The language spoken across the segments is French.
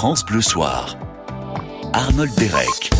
France Bleu Soir. Arnold Derek.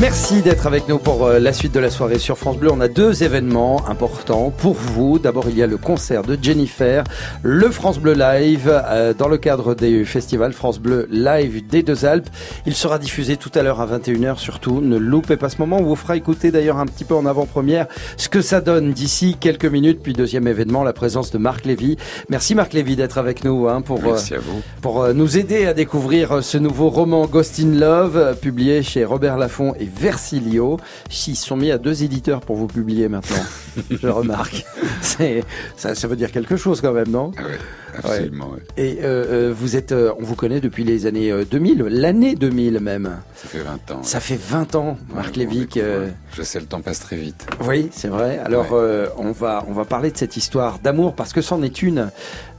Merci d'être avec nous pour euh, la suite de la soirée sur France Bleu. On a deux événements importants pour vous. D'abord, il y a le concert de Jennifer, le France Bleu Live, euh, dans le cadre des festivals France Bleu Live des Deux Alpes. Il sera diffusé tout à l'heure à 21h surtout. Ne loupez pas ce moment. On vous fera écouter d'ailleurs un petit peu en avant-première ce que ça donne d'ici quelques minutes. Puis deuxième événement, la présence de Marc Lévy. Merci Marc Lévy d'être avec nous hein, pour, Merci à vous. pour euh, nous aider à découvrir ce nouveau roman Ghost in Love, publié chez Robert Laffont et Versilio. Ils sont mis à deux éditeurs pour vous publier maintenant. Je remarque. C'est, ça, ça veut dire quelque chose quand même, non? Ah ouais, absolument. ouais. Et euh, euh, vous êtes, euh, on vous connaît depuis les années euh, 2000, l'année 2000 même. Ça fait 20 ans. Ça fait 20 ans, Marc Ouais, Lévy. Je sais, le temps passe très vite. Oui, c'est vrai. Alors, on va on va parler de cette histoire d'amour parce que c'en est une,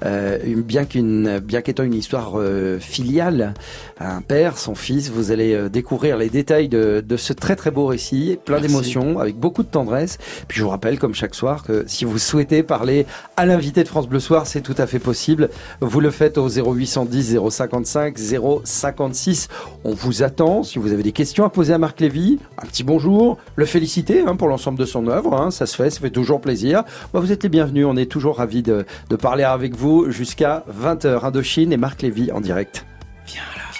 une- bien qu'une bien qu'étant une histoire filiale, un père, son fils. Vous allez découvrir les détails de, de ce très très beau récit, plein d'émotions, avec beaucoup de tendresse. Puis je vous rappelle, comme chaque soir, que si vous souhaitez parler à l'invité de France Bleu Soir, c'est tout à fait possible. Vous le faites au 0810 055 056. On vous attend. Si vous avez des questions à poser à Marc Lévy, un petit bonjour, le féliciter hein, pour l'ensemble de son œuvre. hein, ça se fait, ça fait toujours plaisir. Bah, vous êtes les bienvenus. On est toujours ravis de, de parler avec vous jusqu'à 20h. Indochine et Marc Lévy en direct. Viens là,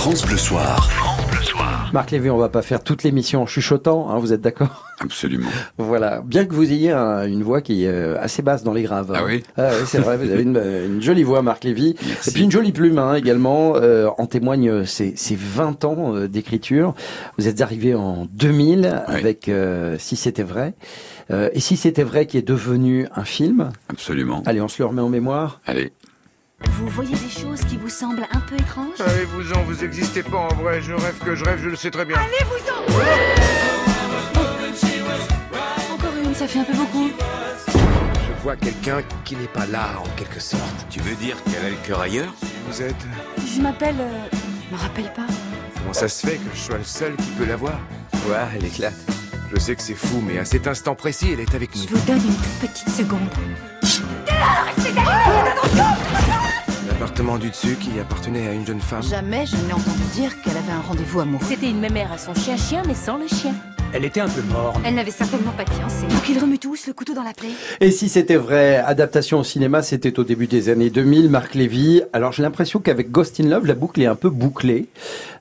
France Bleu Soir. Marc Lévy, on va pas faire toute l'émission en chuchotant, hein, vous êtes d'accord Absolument. Voilà. Bien que vous ayez un- une voix qui est euh, assez basse dans les graves. Ah oui Ah oui, c'est vrai, vous avez une, une jolie voix, Marc Lévy. Merci. Et puis une jolie plume hein, également. Euh, en témoignent ces, ces 20 ans euh, d'écriture. Vous êtes arrivé en 2000 Oui. avec euh, Si c'était vrai. Euh, et Si c'était vrai qui est devenu un film. Absolument. Allez, on se le remet en mémoire. Allez. Vous voyez des choses qui vous semblent un peu étranges Allez-vous-en, vous existez pas en vrai. Je rêve que je rêve, je le sais très bien. Encore une, ça fait un peu beaucoup. Je vois quelqu'un qui n'est pas là, en quelque sorte. Tu veux dire qu'elle a le cœur ailleurs Vous êtes. Je m'appelle... euh, Je me rappelle pas. Comment ça se fait que je sois le seul qui peut la voir? Ouais, elle éclate. Je sais que c'est fou, mais à cet instant précis, elle est avec Je nous. vous donne une toute petite seconde. L'appartement du dessus qui appartenait à une jeune femme. Jamais je n'ai entendu dire qu'elle avait un rendez-vous amoureux. C'était une mémère à son chien-chien, mais sans le chien. Elle était un peu morne. Elle n'avait certainement pas de fiancé. Donc ils remuent tous le couteau dans la plaie. Et si c'était vrai, adaptation au cinéma, c'était au début des années 2000, Marc Lévy. Alors j'ai l'impression qu'avec Ghost in Love, la boucle est un peu bouclée.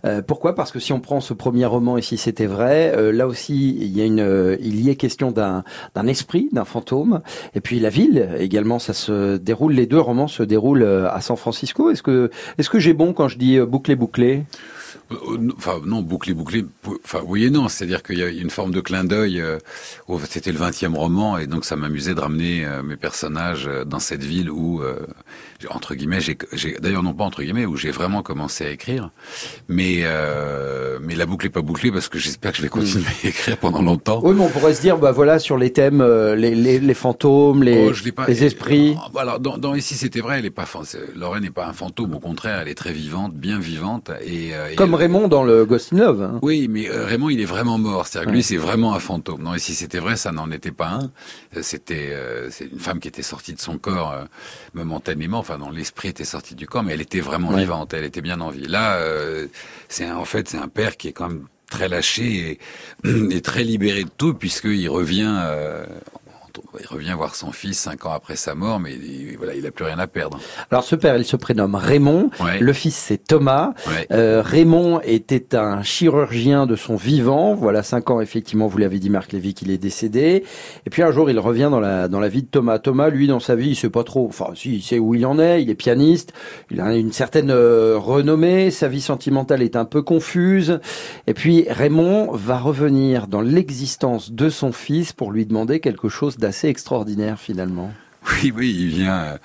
Euh, pourquoi? Parce que si on prend ce premier roman et si c'était vrai, euh, là aussi il y a une, euh, il y est question d'un d'un esprit, d'un fantôme. Et puis la ville également, ça se déroule. Les deux romans se déroulent euh, à San Francisco. Est-ce que est-ce que j'ai bon quand je dis euh, bouclé bouclé? Enfin, non, bouclé, bouclé. Enfin, oui et non. C'est-à-dire qu'il y a une forme de clin d'œil. euh, C'était le 20e roman, et donc ça m'amusait de ramener euh, mes personnages euh, dans cette ville où, euh, entre guillemets, j'ai, d'ailleurs non pas entre guillemets, où j'ai vraiment commencé à écrire. Mais, euh, mais la boucle est pas bouclée parce que j'espère que je vais continuer à écrire pendant longtemps. Oui, mais on pourrait se dire, bah voilà, sur les thèmes, euh, les, les, les fantômes, les, Oh, pas- les esprits. Bah Alors, dans, dans Ici c'était vrai, elle est pas, Lorraine n'est pas un fantôme, au contraire, elle est très vivante, bien vivante. Et, euh, et Comme elle- Raymond dans le Ghost in Love. hein. Oui, mais euh, Raymond, il est vraiment mort. C'est-à-dire que Ouais. lui, c'est vraiment un fantôme. Non, et si c'était vrai, ça n'en était pas un. Euh, C'était euh, c'est une femme qui était sortie de son corps euh, momentanément. Enfin, non, l'esprit était sorti du corps, mais elle était vraiment Ouais. vivante. Elle était bien en vie. Là, euh, c'est en fait, c'est un père qui est quand même très lâché et, et très libéré de tout, puisqu'il revient. euh, il revient voir son fils cinq ans après sa mort, mais il, voilà, il a plus rien à perdre. Alors ce père, il se prénomme Raymond. Ouais. Le fils, c'est Thomas. Ouais. Euh, Raymond était un chirurgien de son vivant. Voilà cinq ans, effectivement, vous l'avez dit, Marc Lévy, qu'il est décédé. Et puis un jour, il revient dans la dans la vie de Thomas. Thomas, lui, dans sa vie, il sait pas trop. Enfin, si, il sait où il en est. Il est pianiste. Il a une certaine euh, renommée. Sa vie sentimentale est un peu confuse. Et puis Raymond va revenir dans l'existence de son fils pour lui demander quelque chose d'assez extraordinaire, finalement. Oui, oui, il vient, euh,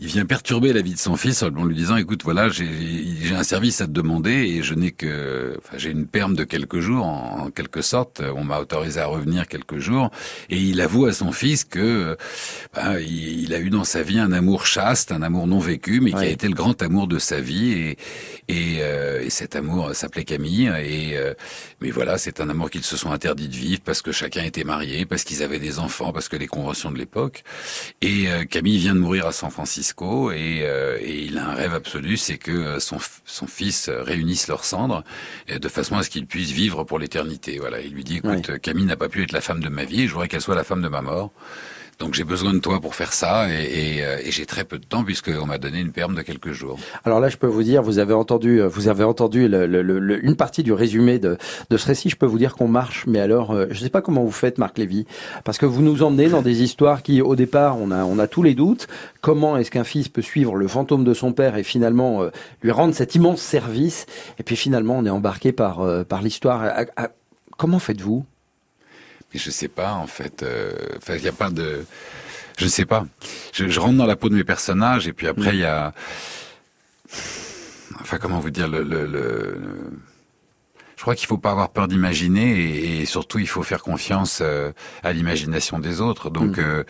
il vient perturber la vie de son fils en lui disant, écoute, voilà, j'ai un service à te demander et je n'ai que, enfin, j'ai une perme de quelques jours, en, en quelque sorte. On m'a autorisé à revenir quelques jours et il avoue à son fils que, euh, ben, il, il a eu dans sa vie un amour chaste, un amour non vécu, mais qui a été le grand amour de sa vie et et, euh, et cet amour s'appelait Camille et euh, mais voilà, c'est un amour qu'ils se sont interdits de vivre parce que chacun était marié, parce qu'ils avaient des enfants, parce que les conventions de l'époque. Et euh, Camille vient de mourir à San Francisco et, euh, et il a un rêve absolu, c'est que euh, son, son fils euh, réunisse leurs cendres euh, de façon à ce qu'il puisse vivre pour l'éternité. Voilà, il lui dit, écoute, Camille n'a pas pu être la femme de ma vie, et je voudrais qu'elle soit la femme de ma mort. Donc j'ai besoin de toi pour faire ça et, et, euh, et j'ai très peu de temps puisqu'on m'a donné une perme de quelques jours. Alors là, je peux vous dire, vous avez entendu, euh, vous avez entendu le- le- le- une partie du résumé de, de ce récit. Je peux vous dire qu'on marche, mais alors, euh, je ne sais pas comment vous faites, Marc Lévy, parce que vous nous emmenez dans des histoires qui, au départ, on a, on a tous les doutes. Comment est-ce qu'un fils peut suivre le fantôme de son père et finalement euh, lui rendre cet immense service? Et puis finalement, on est embarqué par euh, par l'histoire. Comment faites-vous? Mais je sais pas, en fait. euh, Enfin, il n'y a pas de. Je ne sais pas. Je, je rentre dans la peau de mes personnages et puis après il y a. Enfin, comment vous dire le. le, le- Je crois qu'il faut pas avoir peur d'imaginer et, et surtout il faut faire confiance euh, à l'imagination des autres. Donc euh,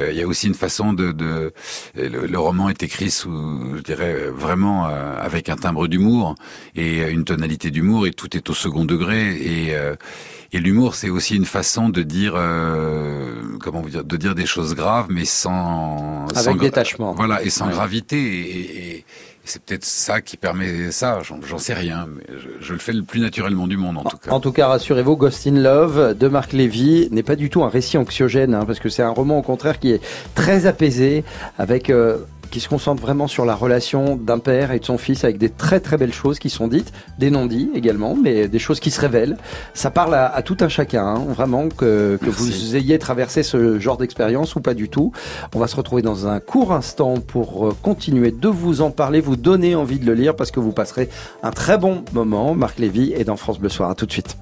euh, il y a aussi une façon de, de le, le roman est écrit sous, je dirais euh, vraiment euh, avec un timbre d'humour et euh, une tonalité d'humour et tout est au second degré et euh, et l'humour, c'est aussi une façon de dire, euh, comment vous dire, de dire des choses graves, mais sans, Avec sans détachement. Voilà, et sans Ouais. gravité. Et, et- et c'est peut-être ça qui permet ça. J'en, j'en sais rien, mais je, je le fais le plus naturellement du monde en tout cas. En tout cas, rassurez-vous, Ghost in Love de Marc Lévy n'est pas du tout un récit anxiogène, hein, parce que c'est un roman au contraire qui est très apaisé, avec euh, qui se concentre vraiment sur la relation d'un père et de son fils avec des très très belles choses qui sont dites, des non-dits également, mais des choses qui se révèlent. Ça parle à, à tout un chacun, hein, vraiment que, que vous ayez traversé ce genre d'expérience ou pas du tout. On va se retrouver dans un court instant pour euh, continuer de vous en parler, vous donner envie de le lire parce que vous passerez un très bon moment. Marc Lévy est dans France Bleu Soir. À tout de suite.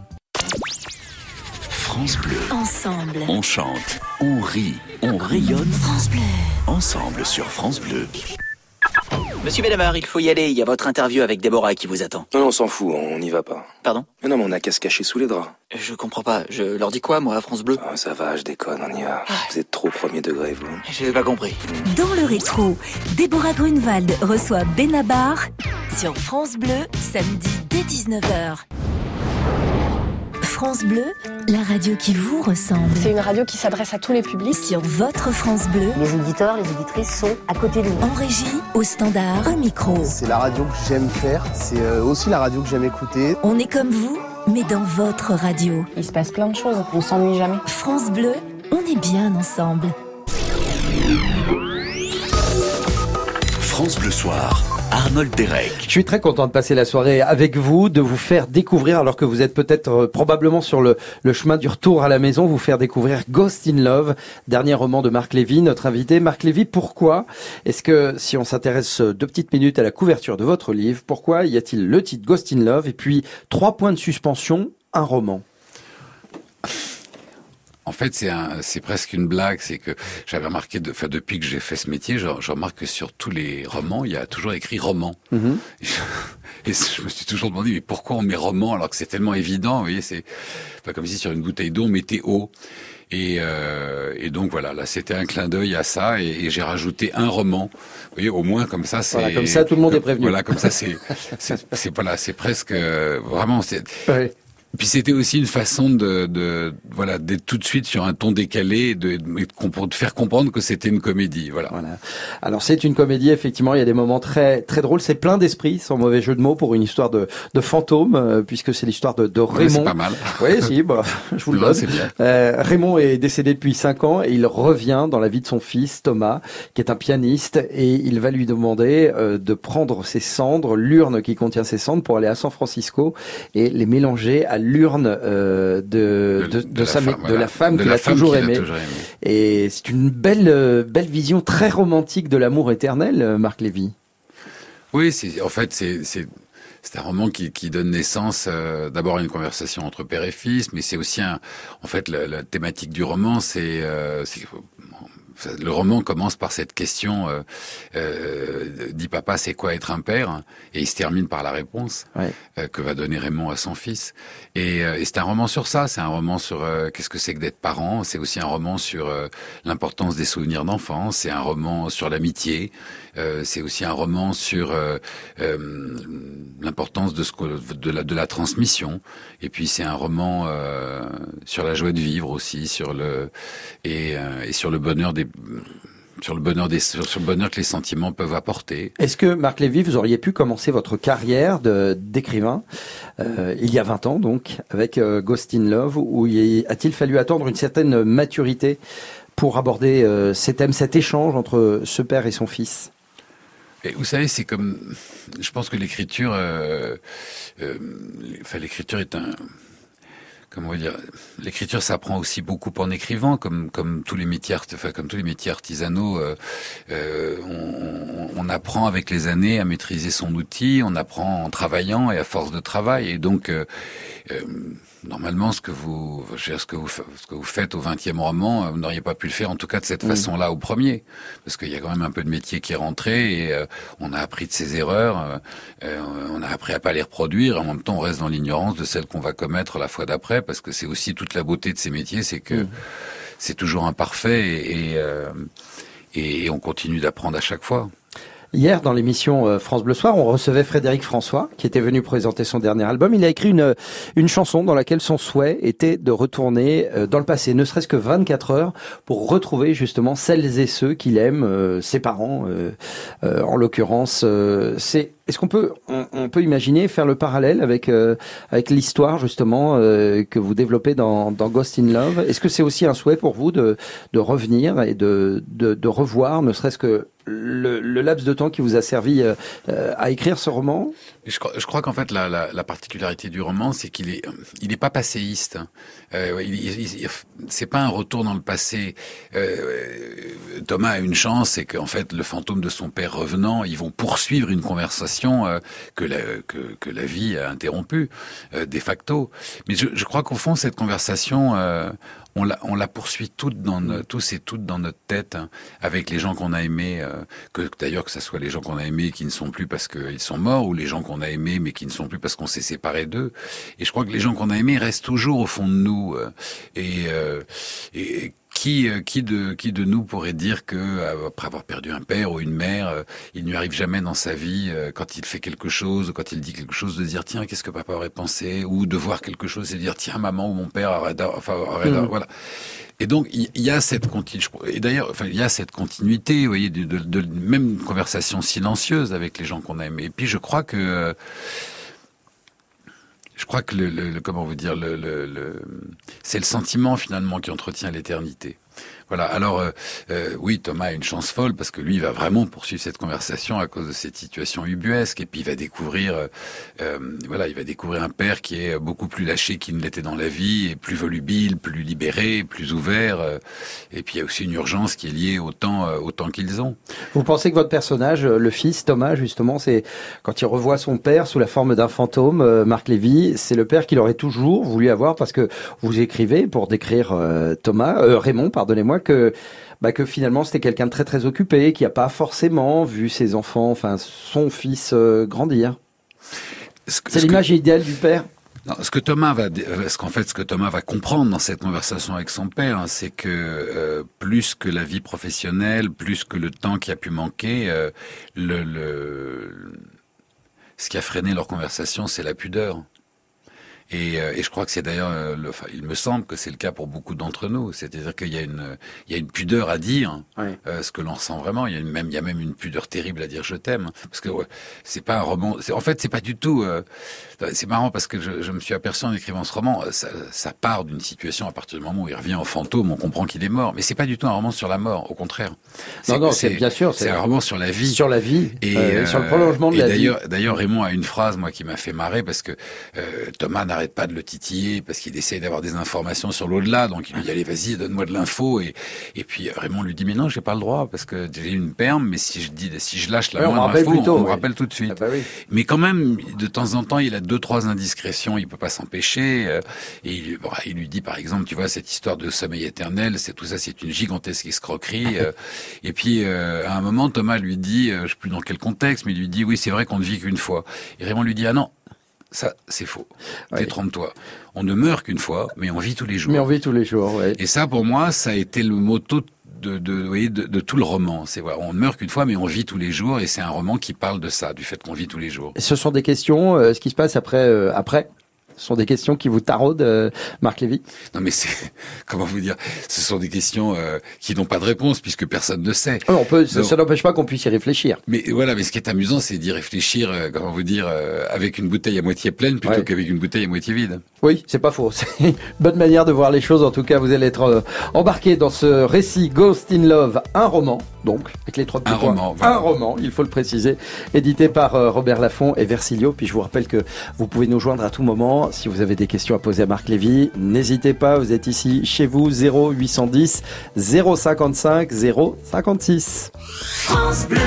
France Bleu. Ensemble. On chante, on rit, on rayonne France Bleu. ensemble sur France Bleu. Monsieur Benavar, il faut y aller. Il y a votre interview avec Déborah qui vous attend. Non, on s'en fout, on n'y va pas. Pardon? Mais non, mais on a qu'à se cacher sous les draps. Je comprends pas. Je leur dis quoi, moi, à France Bleu? Ah, ça va, je déconne, on y va. Vous êtes trop premier degré, vous. J'ai pas compris. Dans le rétro, Déborah Grunewald reçoit Benabar sur France Bleu, samedi dès 19h. France Bleu, la radio qui vous ressemble. C'est une radio qui s'adresse à tous les publics. Sur votre France Bleu, Les auditeurs, les auditrices sont à côté de nous. en régie, au standard, au micro. C'est la radio que j'aime faire, c'est euh, aussi la radio que j'aime écouter. On est comme vous, mais dans votre radio. Il se passe plein de choses, on s'ennuie jamais. France Bleu, on est bien ensemble. France Bleu Soir, Arnold Derek. Je suis très content de passer la soirée avec vous, de vous faire découvrir, alors que vous êtes peut-être euh, probablement sur le, le chemin du retour à la maison, vous faire découvrir Ghost in Love, dernier roman de Marc Lévy, notre invité. Marc Lévy, pourquoi est-ce que, si on s'intéresse deux petites minutes à la couverture de votre livre, pourquoi y a-t-il le titre Ghost in Love et puis trois points de suspension, un roman? En fait, c'est un, c'est presque une blague. C'est que j'avais remarqué, de, enfin, depuis que j'ai fait ce métier, je, je remarque que sur tous les romans, il y a toujours écrit roman. Mhm. Et je me suis toujours demandé, mais pourquoi on met roman alors que c'est tellement évident Vous voyez, c'est enfin, comme si sur une bouteille d'eau on mettait eau. Et, euh, et donc voilà, là c'était un clin d'œil à ça, et, et j'ai rajouté un roman. Vous voyez, au moins comme ça, c'est Voilà, comme ça, tout le monde est prévenu. Voilà, comme ça, c'est, c'est, c'est- voilà, c'est presque euh, vraiment. C'est, Ouais. Puis c'était aussi une façon de, de voilà d'être tout de suite sur un ton décalé, et de, de, de faire comprendre que c'était une comédie. Voilà. Voilà. Alors c'est une comédie, effectivement, il y a des moments très très drôles, c'est plein d'esprit, sans mauvais jeu de mots, pour une histoire de, de fantôme, euh, puisque c'est l'histoire de, de Ouais, c'est Raymond. pas mal. Oui, si, bah, je vous le donne. Euh, Raymond est décédé depuis 5 ans et il revient dans la vie de son fils Thomas, qui est un pianiste, et il va lui demander euh, de prendre ses cendres, l'urne qui contient ses cendres, pour aller à San Francisco et les mélanger à l'urne euh, de, de, de la sa, femme, de voilà. la femme De qu'il a femme toujours a aimée. Et c'est une belle euh, belle vision très romantique de l'amour éternel, euh, Marc Lévy. Oui, c'est en fait c'est c'est un roman qui, qui donne naissance euh, d'abord à une conversation entre père et fils, mais c'est aussi un en fait la, la thématique du roman, c'est euh, c'est- le roman commence par cette question euh, euh, dit papa c'est quoi être un père? Et il se termine par la réponse Ouais. euh, que va donner Raymond à son fils. Et, euh, et c'est un roman sur ça. C'est un roman sur euh, qu'est-ce que c'est que d'être parent? C'est aussi un roman sur euh, l'importance des souvenirs d'enfance. C'est un roman sur l'amitié. Euh, c'est aussi un roman sur l'importance de ce que- de la de la transmission. Et puis c'est un roman euh, sur la joie de vivre aussi sur le et, euh, et sur le bonheur des sur le bonheur des sur, le bonheur que les sentiments peuvent apporter. Est-ce que Marc Lévy, vous auriez pu commencer votre carrière de d'écrivain euh, il y a 20 ans donc avec euh, Ghost in Love ou a-t-il fallu attendre une certaine maturité pour aborder euh, ces thèmes, cet échange entre ce père et son fils? Et vous savez, c'est comme, je pense que l'écriture, euh, euh, enfin l'écriture est un, comment va dire, l'écriture s'apprend aussi beaucoup en écrivant, comme comme tous les métiers, enfin comme tous les métiers artisanaux, euh, euh, on, on apprend avec les années à maîtriser son outil, on apprend en travaillant et à force de travail, et donc euh, euh, normalement ce que vous, je veux dire, ce que vous, ce que vous faites au 20e roman, euh, vous n'auriez pas pu le faire en tout cas de cette Mm. façon-là au premier, parce qu'il y a quand même un peu de métier qui est rentré et euh, on a appris de ses erreurs, euh, euh, on a appris à pas les reproduire. Et en même temps, on reste dans l'ignorance de celles qu'on va commettre la fois d'après, parce que c'est aussi toute la beauté de ces métiers, c'est que Mm. c'est toujours imparfait et, et, euh, et on continue d'apprendre à chaque fois. Hier, dans l'émission euh, France Bleu Soir, on recevait Frédéric François, qui était venu présenter son dernier album. Il a écrit une, une chanson dans laquelle son souhait était de retourner euh, dans le passé, ne serait-ce que 24 heures, pour retrouver justement celles et ceux qu'il aime, euh, ses parents, en l'occurrence. c'est est-ce qu'on peut on, peut imaginer faire le parallèle avec euh, avec l'histoire justement euh, que vous développez dans, dans Ghost in Love? Est-ce que c'est aussi un souhait pour vous de de revenir et de de, revoir, ne serait-ce que le, laps de temps qui vous a servi euh, à écrire ce roman? Je crois, je crois qu'en fait la, la, la, particularité du roman, c'est qu'il est, il est pas passéiste. Euh, il, il, il c'est pas un retour dans le passé. Euh, Thomas a une chance, c'est qu'en fait le fantôme de son père revenant, ils vont poursuivre une conversation euh, que, la, que, que la vie a interrompue euh, de facto. Mais je, je crois qu'au fond cette conversation euh, on la, on la poursuit toute dans no, tous et toutes dans notre tête hein, avec les gens qu'on a aimés, euh, que d'ailleurs que ce soit les gens qu'on a aimés qui ne sont plus parce qu'ils sont morts ou les gens qu'on a aimés mais qui ne sont plus parce qu'on s'est séparés d'eux. Et je crois que les gens qu'on a aimés restent toujours au fond de nous euh, et, euh, et qui, qui, de, qui de nous pourrait dire que après avoir perdu un père ou une mère, il ne lui arrive jamais dans sa vie, quand il fait quelque chose, quand il dit quelque chose, de dire tiens qu'est-ce que papa aurait pensé, ou de voir quelque chose et de dire tiens maman ou mon père aurait, enfin, aurait mmh. voilà. Et donc il y, a cette continuité. Et d'ailleurs, enfin, il y a cette continuité, vous voyez, de, de, de même une conversation silencieuse avec les gens qu'on a aimés. Et puis je crois que je crois que le, comment vous dire, le c'est le sentiment finalement qui entretient l'éternité. Voilà. Alors euh, euh, oui, Thomas a une chance folle parce que lui il va vraiment poursuivre cette conversation à cause de cette situation ubuesque et puis il va découvrir, euh, voilà, il va découvrir un père qui est beaucoup plus lâché qu'il ne l'était dans la vie, et plus volubile, plus libéré, plus ouvert. Et puis il y a aussi une urgence qui est liée au temps, au temps qu'ils ont. Vous pensez que votre personnage, le fils Thomas, justement, c'est quand il revoit son père sous la forme d'un fantôme, Marc Lévy, c'est le père qu'il aurait toujours voulu avoir parce que vous écrivez pour décrire Thomas, Raymond, pardonnez-moi que bah, que finalement c'était quelqu'un de très très occupé, qui n'a pas forcément vu ses enfants, enfin son fils euh, grandir. C'est l'image que... idéale du père. Non, ce que Thomas va, ce qu'en fait, ce que Thomas va comprendre dans cette conversation avec son père, hein, c'est que euh, plus que la vie professionnelle, plus que le temps qui a pu manquer, euh, le, le, ce qui a freiné leur conversation, c'est la pudeur. Et, euh, et, je crois que c'est d'ailleurs, euh, enfin, il me semble que c'est le cas pour beaucoup d'entre nous. C'est-à-dire qu'il y a une, il y a une pudeur à dire oui. euh, ce que l'on ressent vraiment. Il y a une, même, il y a même une pudeur terrible à dire je t'aime, parce que ouais, c'est pas un roman. En fait, c'est pas du tout. Euh, c'est marrant parce que je, je, me suis aperçu en écrivant ce roman, ça, ça part d'une situation à partir du moment où il revient au fantôme, on comprend qu'il est mort. Mais c'est pas du tout un roman sur la mort. Au contraire. Non, non, c'est bien sûr. C'est un roman sur la vie. Sur la vie. Et euh, sur le prolongement de et la vie. D'ailleurs, Raymond a une phrase moi qui m'a fait marrer parce que Thomas n'arrête pas de le titiller parce qu'il essaye d'avoir des informations sur l'au-delà. Donc il lui dit allez vas-y donne-moi de l'info et et puis Raymond lui dit mais non j'ai pas le droit parce que j'ai une perme mais si je dis si je lâche la ouais, moindre info tôt, on, oui. me rappelle tout de suite. Ah bah oui. Mais quand même de temps en temps il a deux trois indiscrétions il peut pas s'empêcher euh, et il, bon, il, lui dit par exemple tu vois cette histoire de sommeil éternel c'est tout ça c'est une gigantesque escroquerie euh, et puis euh, à un moment Thomas lui dit je sais plus dans quel contexte mais il lui dit oui c'est vrai qu'on ne vit qu'une fois et Raymond lui dit ah non ça, c'est faux. Ouais. Détrompe-toi. On ne meurt qu'une fois, mais on vit tous les jours. Mais on vit tous les jours, ouais. Et ça, pour moi, ça a été le motto de, de, vous voyez, de, de tout le roman. C'est voilà, on ne meurt qu'une fois, mais on vit tous les jours, et c'est un roman qui parle de ça, du fait qu'on vit tous les jours. Et ce sont des questions, euh, ce qui se passe après, euh, après ce sont des questions qui vous taraudent, euh, Marc Lévy Non, mais c'est comment vous dire Ce sont des questions euh, qui n'ont pas de réponse puisque personne ne sait. Oh, on peut, ça, ça n'empêche pas qu'on puisse y réfléchir. Mais voilà, mais ce qui est amusant, c'est d'y réfléchir, euh, comment vous dire, avec une bouteille à moitié pleine plutôt ouais. qu'avec une bouteille à moitié vide. Oui, c'est pas faux. C'est une bonne manière de voir les choses. En tout cas, vous allez être embarqué dans ce récit Ghost in Love, un roman, donc avec les trois petits un points. roman, voilà. un roman, il faut le préciser, édité par Robert Laffont et Versilio. Puis je vous rappelle que vous pouvez nous joindre à tout moment si vous avez des questions à poser à Marc Lévy. N'hésitez pas, vous êtes ici chez vous 0810 055 056. France Bleu.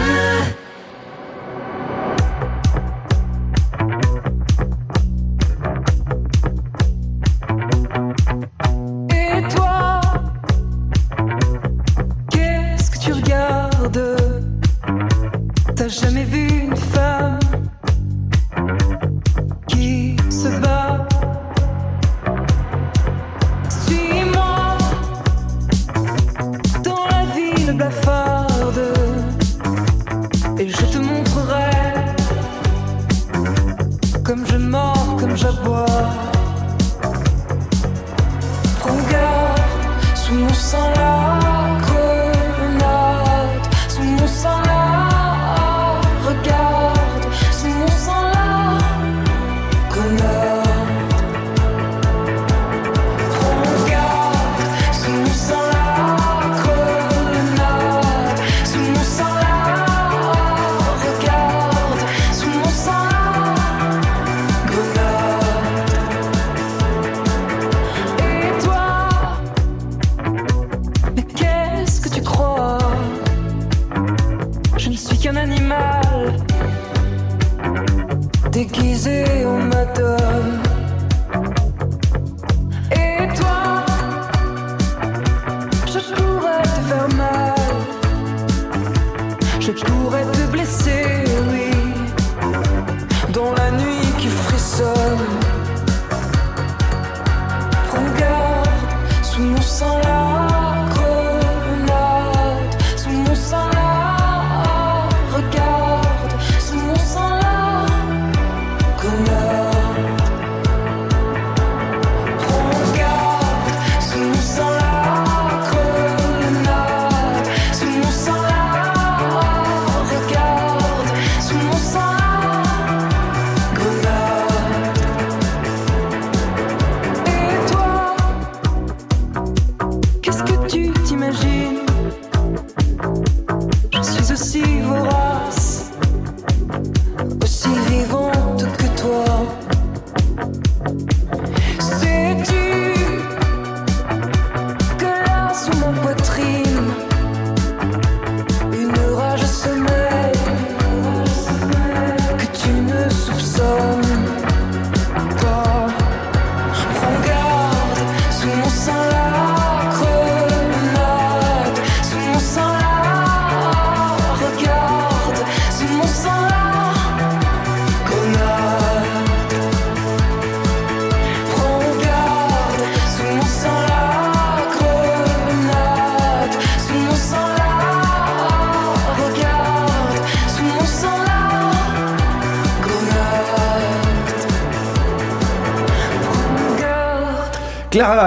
Je pourrais te blesser,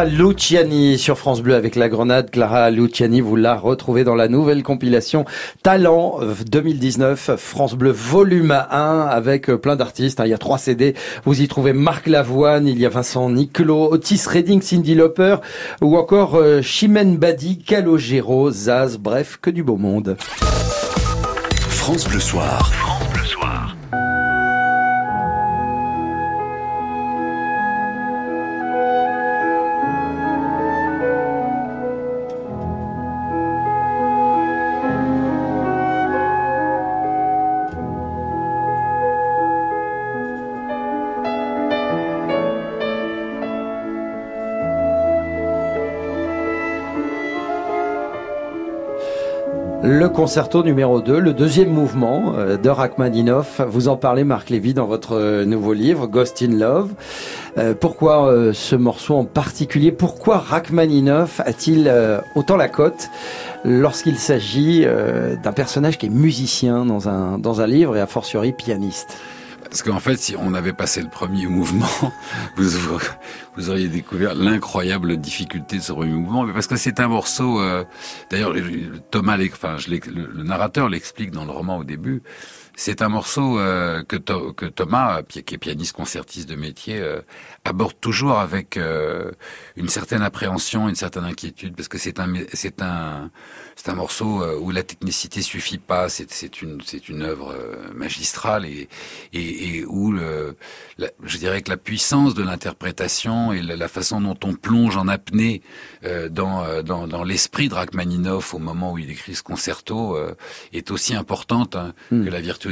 Luciani sur France Bleu avec la grenade. Clara Luciani, vous la retrouvez dans la nouvelle compilation Talent euh, 2019, France Bleu volume 1 avec euh, plein d'artistes. hein. Il y a trois CD. Vous y trouvez Marc Lavoine, il y a Vincent Niclot, Otis Redding, Cindy Lauper ou encore euh, Chimène Badi, Calogero, Zaz, bref, que du beau monde. France Bleu Soir. Le concerto numéro 2, le deuxième mouvement euh, de Rachmaninoff. Vous en parlez, Marc Lévy, dans votre euh, nouveau livre, Ghost in Love. Euh, pourquoi ce morceau en particulier? Pourquoi Rachmaninoff a-t-il autant la cote lorsqu'il s'agit d'un personnage qui est musicien dans un, dans un livre et a fortiori pianiste? Parce qu'en fait, si on avait passé le premier mouvement, vous, auriez découvert l'incroyable difficulté de ce premier mouvement. Mais parce que c'est un morceau. euh, D'ailleurs, Thomas, enfin, le narrateur l'explique dans le roman au début. C'est un morceau euh, que, To- que Thomas, qui est pianiste concertiste de métier, euh, aborde toujours avec euh, une certaine appréhension, une certaine inquiétude, parce que c'est un, c'est un, c'est un morceau euh, où la technicité suffit pas. C'est, c'est une, c'est une œuvre euh, magistrale et, et, et où le, la- je dirais que la puissance de l'interprétation et la, la façon dont on plonge en apnée euh, dans, dans, dans l'esprit de Rachmaninoff au moment où il écrit ce concerto euh, est aussi importante hein, Hmm. que la virtuosité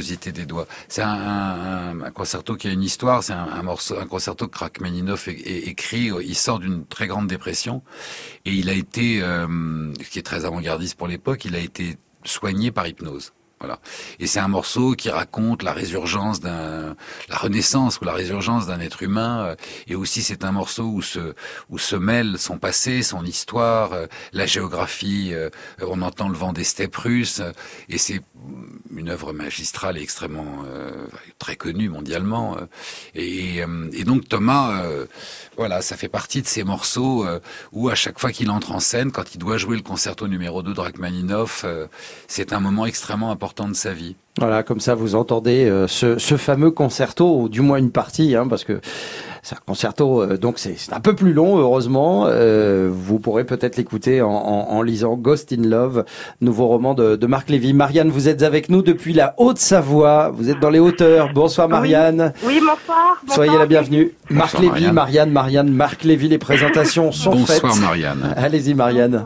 C'est un, concerto qui a une histoire. C'est un, morceau, un concerto que Rachmaninoff écrit. Il sort d'une très grande dépression et il a été, euh, ce qui est très avant-gardiste pour l'époque, il a été soigné par hypnose. Et c'est un morceau qui raconte la résurgence d'un, la renaissance ou la résurgence d'un être humain. euh, Et aussi, c'est un morceau où se, où se mêlent son passé, son histoire, euh, la géographie. euh, On entend le vent des steppes russes. Et c'est une œuvre magistrale et extrêmement très connue mondialement. Et, donc Thomas, voilà, ça fait partie de ces morceaux où à chaque fois qu'il entre en scène, quand il doit jouer le concerto numéro 2 de Rachmaninoff, c'est un moment extrêmement important de sa vie. Voilà, comme ça vous entendez euh, ce, ce fameux concerto, ou du moins une partie, hein, parce que c'est un concerto, euh, donc c'est un peu plus long, heureusement. Euh, vous pourrez peut-être l'écouter en, en- en lisant Ghost in Love, nouveau roman de, de Marc Lévy. Marianne, vous êtes avec nous depuis la Haute-Savoie, vous êtes dans les hauteurs. Bonsoir Marianne. Oui, bonsoir. Soyez la bienvenue. Marc Bonsoir, Lévy, Marianne. Marianne, Marianne, Marc Lévy, les présentations sont Bonsoir faites. Marianne. Allez-y Marianne.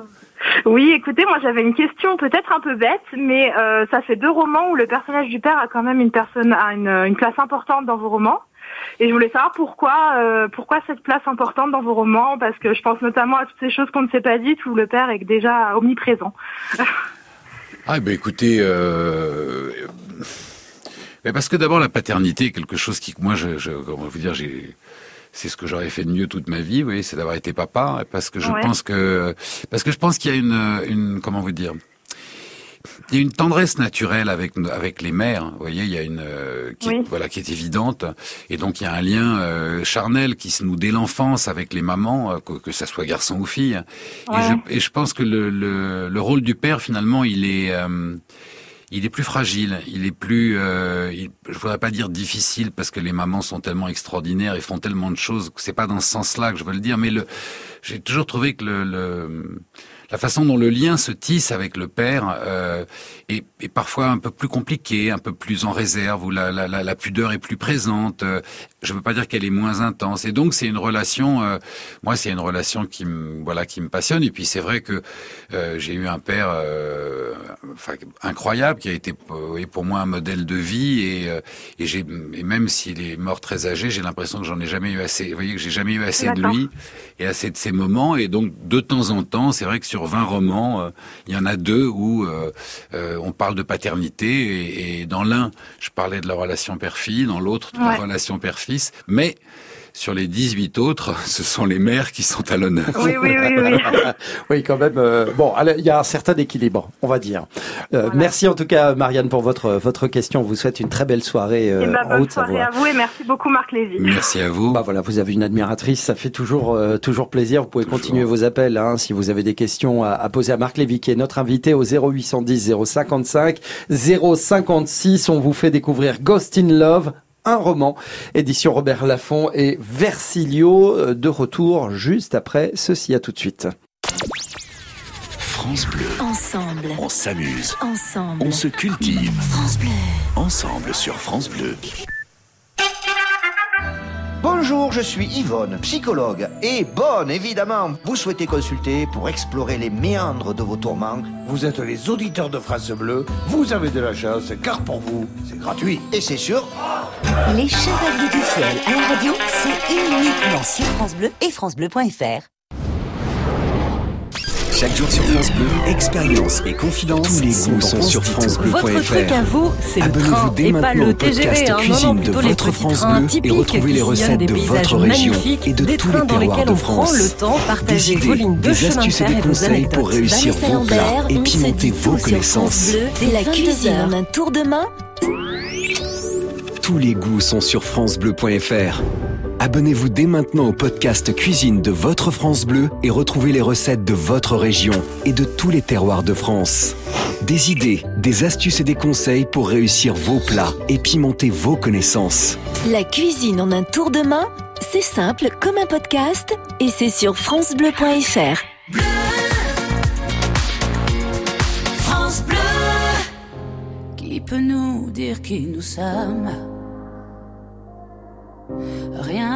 Oui, écoutez, moi j'avais une question peut-être un peu bête, mais euh, ça fait deux romans où le personnage du père a quand même une personne a une, place importante dans vos romans. Et je voulais savoir pourquoi, euh, pourquoi cette place importante dans vos romans, parce que je pense notamment à toutes ces choses qu'on ne s'est pas dites où le père est déjà omniprésent. Ah ben écoutez, euh... mais parce que d'abord la paternité est quelque chose qui, moi, je, je comment vous dire, j'ai c'est ce que j'aurais fait de mieux toute ma vie, voyez, c'est d'avoir été papa, parce que je Ouais. pense que, parce que je pense qu'il y a une, une, comment vous dire, il y a une tendresse naturelle avec avec les mères, vous voyez, il y a une euh, qui, Oui. voilà qui est évidente, et donc il y a un lien euh, charnel qui se noue dès l'enfance avec les mamans, euh, que, que ça soit garçon ou fille. Et, je, et je pense que le, le, le rôle du père finalement, il est euh, il est plus fragile, il est plus, euh, il- je voudrais pas dire difficile parce que les mamans sont tellement extraordinaires et font tellement de choses c'est pas dans ce sens-là que je veux le dire, mais j'ai toujours trouvé que la façon dont le lien se tisse avec le père euh, est, parfois un peu plus compliqué, un peu plus en réserve, où la, pudeur est plus présente. Je veux pas dire qu'elle est moins intense. Et donc c'est une relation, euh, moi c'est une relation qui me voilà qui me passionne. Et puis c'est vrai que euh, j'ai eu un père euh, enfin, incroyable qui a été euh, pour moi un modèle de vie et, euh, et j'ai et même s'il est mort très âgé, j'ai l'impression que j'en ai jamais eu assez. Vous voyez que j'ai jamais eu assez de lui et assez de ces moments. Et donc de temps en temps, c'est vrai que sur 20 romans, euh, il y en a deux où on parle de paternité et, et dans l'un, je parlais de la relation père-fille, dans l'autre de Ouais. la relation mais sur les 18 autres, ce sont les mères qui sont à l'honneur. Oui, oui, oui, oui. Oui, quand même. euh, bon, allez, il y a un certain équilibre, on va dire. Euh, Merci en tout cas, Marianne, pour votre votre question. On vous souhaite une très belle soirée euh, et bah, en bonne soirée à vous et merci beaucoup Marc Lévy. Merci à vous. Bah voilà, vous avez une admiratrice, ça fait toujours euh, toujours plaisir. Vous pouvez Toujours. continuer vos appels hein, si vous avez des questions à, à poser à Marc Lévy, qui est notre invité au 0810 055 056. On vous fait découvrir Ghost in Love. Un roman, édition Robert Laffont et Versilio, euh, de retour juste après ceci. À tout de suite. France Bleu, Ensemble. on s'amuse, Ensemble. on se cultive. France Bleu. Ensemble sur France Bleu. Bonjour, je suis Yvonne, psychologue. Et bonne, évidemment, vous souhaitez consulter pour explorer les méandres de vos tourments. Vous êtes les auditeurs de France Bleu, vous avez de la chance, car pour vous, c'est gratuit. Et c'est sûr, Les Chevaliers du Ciel à la radio, c'est uniquement sur France Bleu et FranceBleu.fr. Chaque jour sur France Bleu, expérience et confidence. Tous les goûts sont sur francebleu.fr. Votre truc à vous, c'est le Abonnez-vous train dès et pas maintenant le au podcast TGV. hein. Non, cuisine non, de votre France Bleu et retrouvez les recettes des de paysages votre région magnifiques, et de des tous les terroirs lesquels de on prend France. le temps, Des partagez vos idées, lignes de des chemin de astuces et fer des et vos conseils pour réussir vos plats et pimenter vos connaissances. Dès la 22 cuisine un tour de main. Tous les goûts sont sur francebleu.fr. Abonnez-vous dès maintenant au podcast cuisine de votre France Bleu et retrouvez les recettes de votre région et de tous les terroirs de France. Des idées, des astuces et des conseils pour réussir vos plats et pimenter vos connaissances. La cuisine en un tour de main, c'est simple comme un podcast et c'est sur francebleu.fr. France Bleu. Qui peut nous dire qui nous sommes?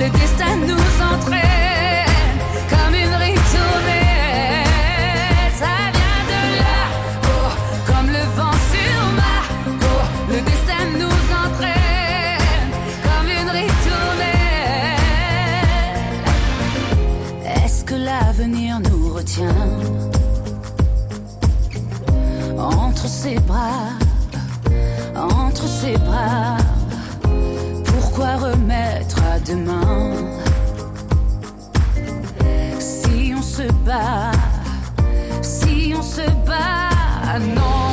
le destin nous entraîne, comme une ritournelle, ça vient de là, oh, comme le vent sur ma le destin nous entraîne, comme une ritournelle. Est-ce que l'avenir nous retient entre ses bras, entre ses bras? Remettre à demain. Si on se bat, si on se bat, non,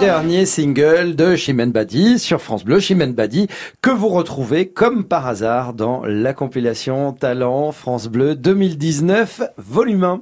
Dernier single de Chimène Badi sur France Bleu, Chimène Badi, que vous retrouvez comme par hasard dans la compilation Talent France Bleu 2019, volume 1.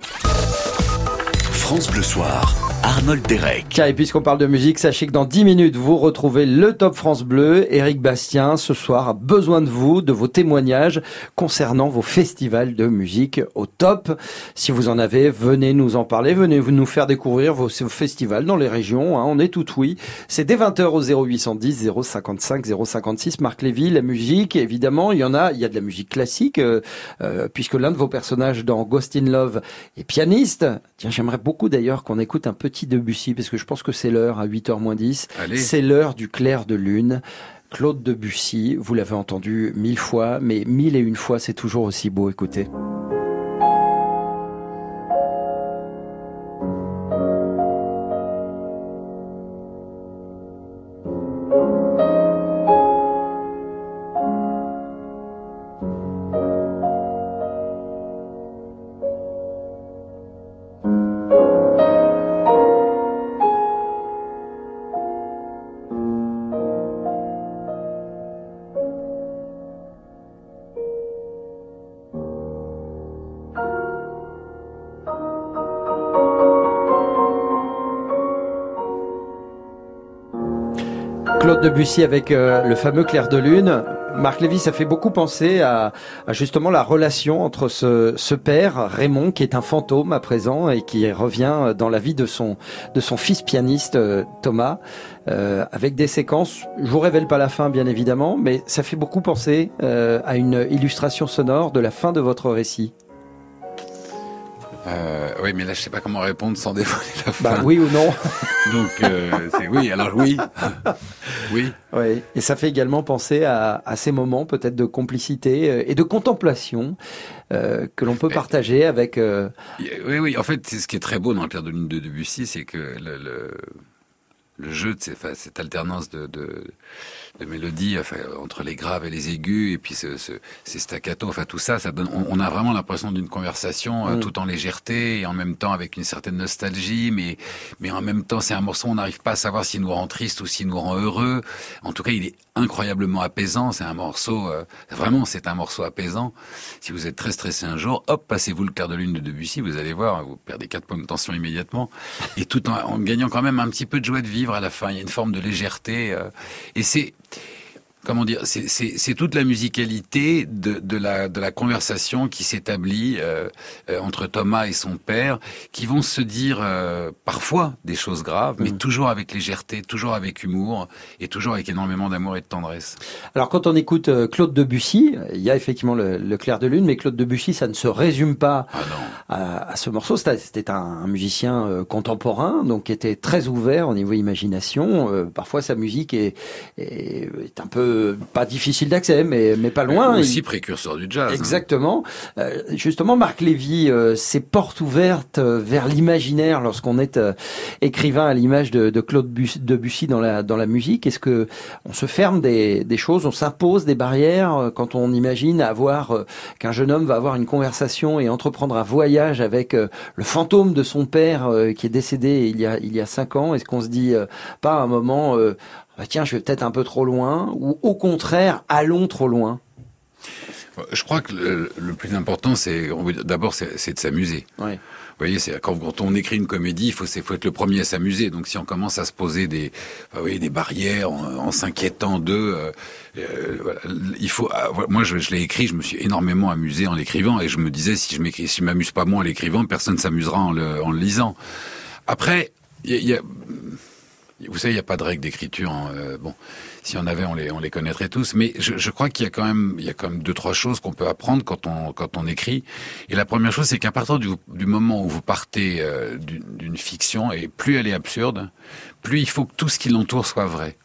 France Bleu Soir. Arnold Derek. Et puisqu'on parle de musique, sachez que dans 10 minutes, vous retrouvez le Top France Bleu. Eric Bastien, ce soir, a besoin de vous, de vos témoignages concernant vos festivals de musique au top. Si vous en avez, venez nous en parler, venez nous faire découvrir vos festivals dans les régions. Hein, on est tout oui. C'est dès 20h au 0810 055 056. Marc Lévy, la musique, évidemment, il y en a. Il y a de la musique classique, euh, euh, puisque l'un de vos personnages dans Ghost in Love est pianiste. Tiens, j'aimerais beaucoup d'ailleurs qu'on écoute un petit Debussy, parce que je pense que c'est l'heure à 8h moins 10. C'est l'heure du clair de lune. Claude Debussy, vous l'avez entendu mille fois, mais mille et une fois, c'est toujours aussi beau. Écoutez. Debussy avec euh, le fameux Clair de Lune. Marc Lévy, ça fait beaucoup penser à, justement la relation entre ce, ce, père, Raymond, qui est un fantôme à présent et qui revient dans la vie de son, de son fils pianiste, euh, Thomas, euh, avec des séquences. Je vous révèle pas la fin, bien évidemment, mais ça fait beaucoup penser à une illustration sonore de la fin de votre récit. Oui, mais là, je sais pas comment répondre sans dévoiler la fin. Bah, oui ou non Donc, euh, c'est oui. Alors oui, oui. Oui. Et ça fait également penser à, à ces moments peut-être de complicité euh, et de contemplation euh, que l'on peut partager avec. Euh... Oui, oui. En fait, c'est ce qui est très beau dans le clair de lune de Debussy, c'est que le, le, le jeu, de cette, cette alternance de, de de mélodie enfin, entre les graves et les aigus et puis ce, ce, ces staccato enfin tout ça ça donne on, on a vraiment l'impression d'une conversation mm. tout en légèreté et en même temps avec une certaine nostalgie mais mais en même temps c'est un morceau on n'arrive pas à savoir s'il nous rend triste ou s'il nous rend heureux. En tout cas il est incroyablement apaisant c'est un morceau euh, vraiment c'est un morceau apaisant. Si vous êtes très stressé un jour hop passez-vous le clair de lune de Debussy vous allez voir vous perdez quatre points de tension immédiatement et tout en, en gagnant quand même un petit peu de joie de vivre à la fin. Il y a une forme de légèreté euh, et c'est comment dire, c'est toute la musicalité de, de, la, de la conversation qui s'établit euh, euh, entre Thomas et son père, qui vont se dire euh, parfois des choses graves, mais mmh. toujours avec légèreté, toujours avec humour et toujours avec énormément d'amour et de tendresse. Alors quand on écoute Claude Debussy, il y a effectivement le, le, clair de lune, mais Claude Debussy, ça ne se résume pas ah à, à, ce morceau. C'était un, un, musicien contemporain, donc qui était très ouvert au niveau imagination. Euh, parfois sa musique est, est, est un peu pas difficile d'accès, mais, mais pas loin. Aussi précurseur du jazz. Exactement. Hein. Euh, justement, Marc Lévy, euh, ses portes ouvertes euh, vers l'imaginaire lorsqu'on est euh, écrivain à l'image de, de, Claude Debussy dans la, dans la musique. Est-ce que on se ferme des, des choses, on s'impose des barrières quand on imagine avoir qu'un jeune homme va avoir une conversation et entreprendre un voyage avec le fantôme de son père qui est décédé il y a, il y a cinq ans? Est-ce qu'on se dit pas à un moment bah tiens, je vais peut-être un peu trop loin, ou au contraire, allons trop loin Je crois que le, le plus important, c'est d'abord, c'est de s'amuser. Oui. Vous voyez, c'est quand, quand, on écrit une comédie, il faut, faut être le premier à s'amuser. Donc, si on commence à se poser des, vous voyez, des barrières en, en s'inquiétant d'eux, euh, euh, voilà, il faut. Euh, moi, je, je l'ai écrit, je me suis énormément amusé en l'écrivant, et je me disais, si je m'écris, si je m'amuse pas moi en l'écrivant, personne s'amusera en le, en le lisant. Après, il y, y a vous savez, il n'y a pas de règle d'écriture. Hein. Euh, bon, si on avait, on les, on les connaîtrait tous. Mais je, je crois qu'il y a quand même, il y a quand même deux, trois choses qu'on peut apprendre quand on, quand on écrit. Et la première chose, c'est qu'à partir du, du, moment où vous partez euh, d'une fiction, et plus elle est absurde, plus il faut que tout ce qui l'entoure soit vrai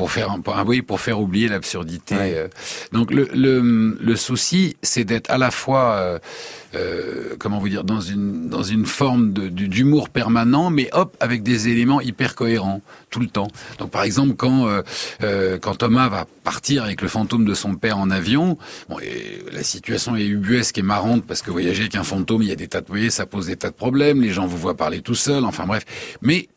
pour faire un, ah oui pour faire oublier l'absurdité. Ouais. Euh. Donc le, le, le souci, c'est d'être à la fois euh, euh, comment vous dire dans une dans une forme d'humour permanent, mais hop avec des éléments hyper cohérents tout le temps. Donc par exemple quand euh, quand Thomas va partir avec le fantôme de son père en avion, bon et la situation est ubuesque et marrante parce que voyager avec un fantôme, il y a des tas de voyez, ça pose des tas de problèmes, les gens vous voient parler tout seul, enfin bref, mais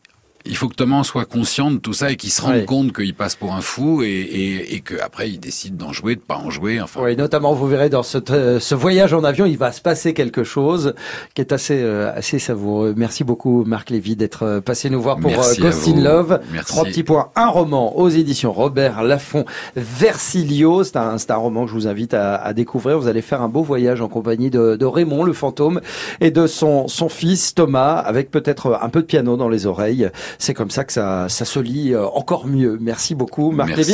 il faut que Thomas soit conscient de tout ça et qu'il se rende compte qu'il passe pour un fou et, et, et qu'après il décide d'en jouer, de pas en jouer. Enfin, Oui, notamment, vous verrez dans ce, euh, ce voyage en avion, il va se passer quelque chose qui est assez euh, assez savoureux. Merci beaucoup, Marc Lévy, d'être euh, passé nous voir pour euh, Ghost in. Love. Merci. Trois petits points, un roman aux éditions Robert Laffont Versilio. C'est un, c'est un roman que je vous invite à, à découvrir. Vous allez faire un beau voyage en compagnie de, de Raymond, le fantôme, et de son, son fils Thomas, avec peut-être un peu de piano dans les oreilles. C'est comme ça que ça, ça se lit euh, encore mieux. Merci beaucoup, Marc. Lévy.